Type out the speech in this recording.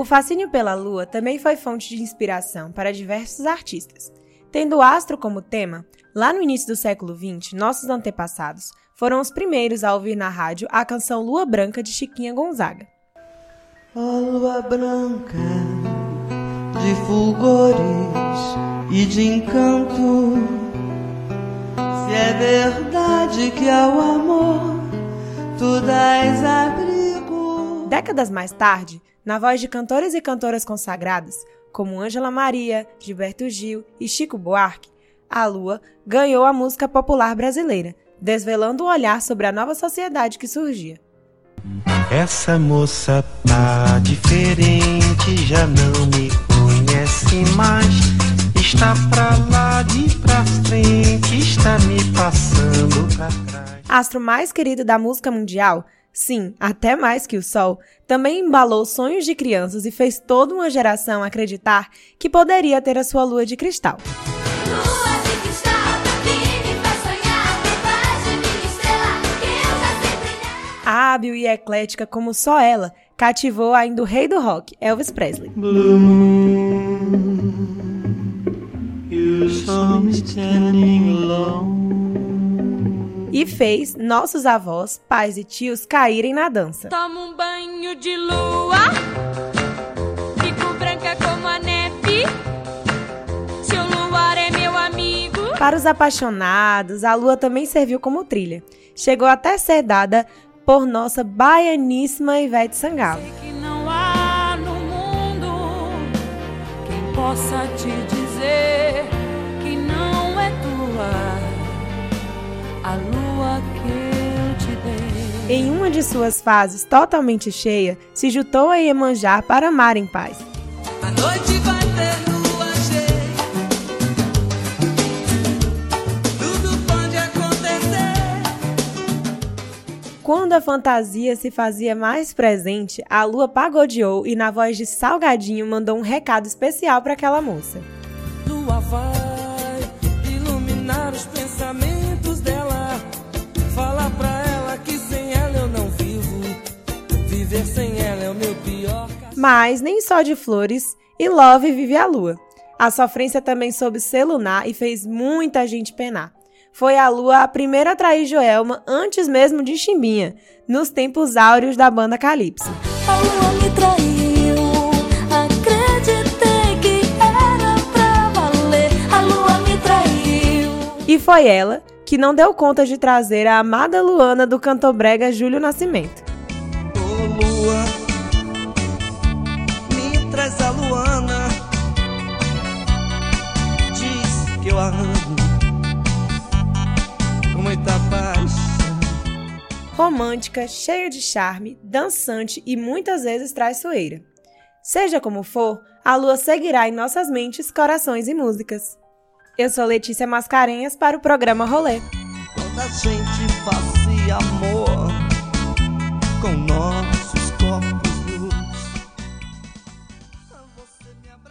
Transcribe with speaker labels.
Speaker 1: O fascínio pela lua também foi fonte de inspiração para diversos artistas. Tendo o astro como tema, lá no início do século XX, nossos antepassados foram os primeiros a ouvir na rádio a canção Lua Branca de Chiquinha Gonzaga.
Speaker 2: Ó lua branca de fulgores e de encanto, se é verdade que ao amor tu dás abrigo.
Speaker 1: Décadas mais tarde, na voz de cantores e cantoras consagradas, como Ângela Maria, Gilberto Gil e Chico Buarque, a Lua ganhou a música popular brasileira, desvelando o olhar sobre a nova sociedade que surgia.
Speaker 3: Essa moça tá diferente, já não me conhece mais. Está pra lá de pra frente, está me passando pra trás.
Speaker 1: Astro mais querido da música mundial, sim, até mais que o Sol, também embalou sonhos de crianças e fez toda uma geração acreditar que poderia ter a sua lua de cristal. Hábil e eclética como só ela, cativou ainda o rei do rock, Elvis Presley.
Speaker 2: Blue
Speaker 1: E fez nossos avós, pais e tios caírem na dança.
Speaker 4: Tomo um banho de lua, fico branca como a neve. Se o luar é meu amigo,
Speaker 1: Para os apaixonados, a lua também serviu como trilha. Chegou até ser dada por nossa baianíssima Ivete Sangalo.
Speaker 4: sei que não há no mundo quem possa te dizer
Speaker 1: Em uma de suas fases totalmente cheia, se juntou a Iemanjá para amar em paz.
Speaker 2: A noite vai ter lua cheia. Tudo pode acontecer.
Speaker 1: Quando a fantasia se fazia mais presente, a lua pagodeou e, na voz de Salgadinho, mandou um recado especial para aquela moça. Mas nem só de flores e love vive a lua. A sofrência também soube ser lunar e fez muita gente penar. Foi a lua a primeira a trair Joelma antes mesmo de Chimbinha, nos tempos áureos da banda Calypso.
Speaker 5: A lua me traiu, acreditei que era pra valer. A lua me traiu.
Speaker 1: E foi ela que não deu conta de trazer a amada Luana do cantobrega Júlio Nascimento.
Speaker 2: Ô lua,
Speaker 1: Romântica, cheia de charme, dançante e muitas vezes traiçoeira. Seja como for, a lua seguirá em nossas mentes, corações e músicas. Eu sou Letícia Mascarenhas para o programa Rolê.
Speaker 2: Quando a gente fazia amor com nosso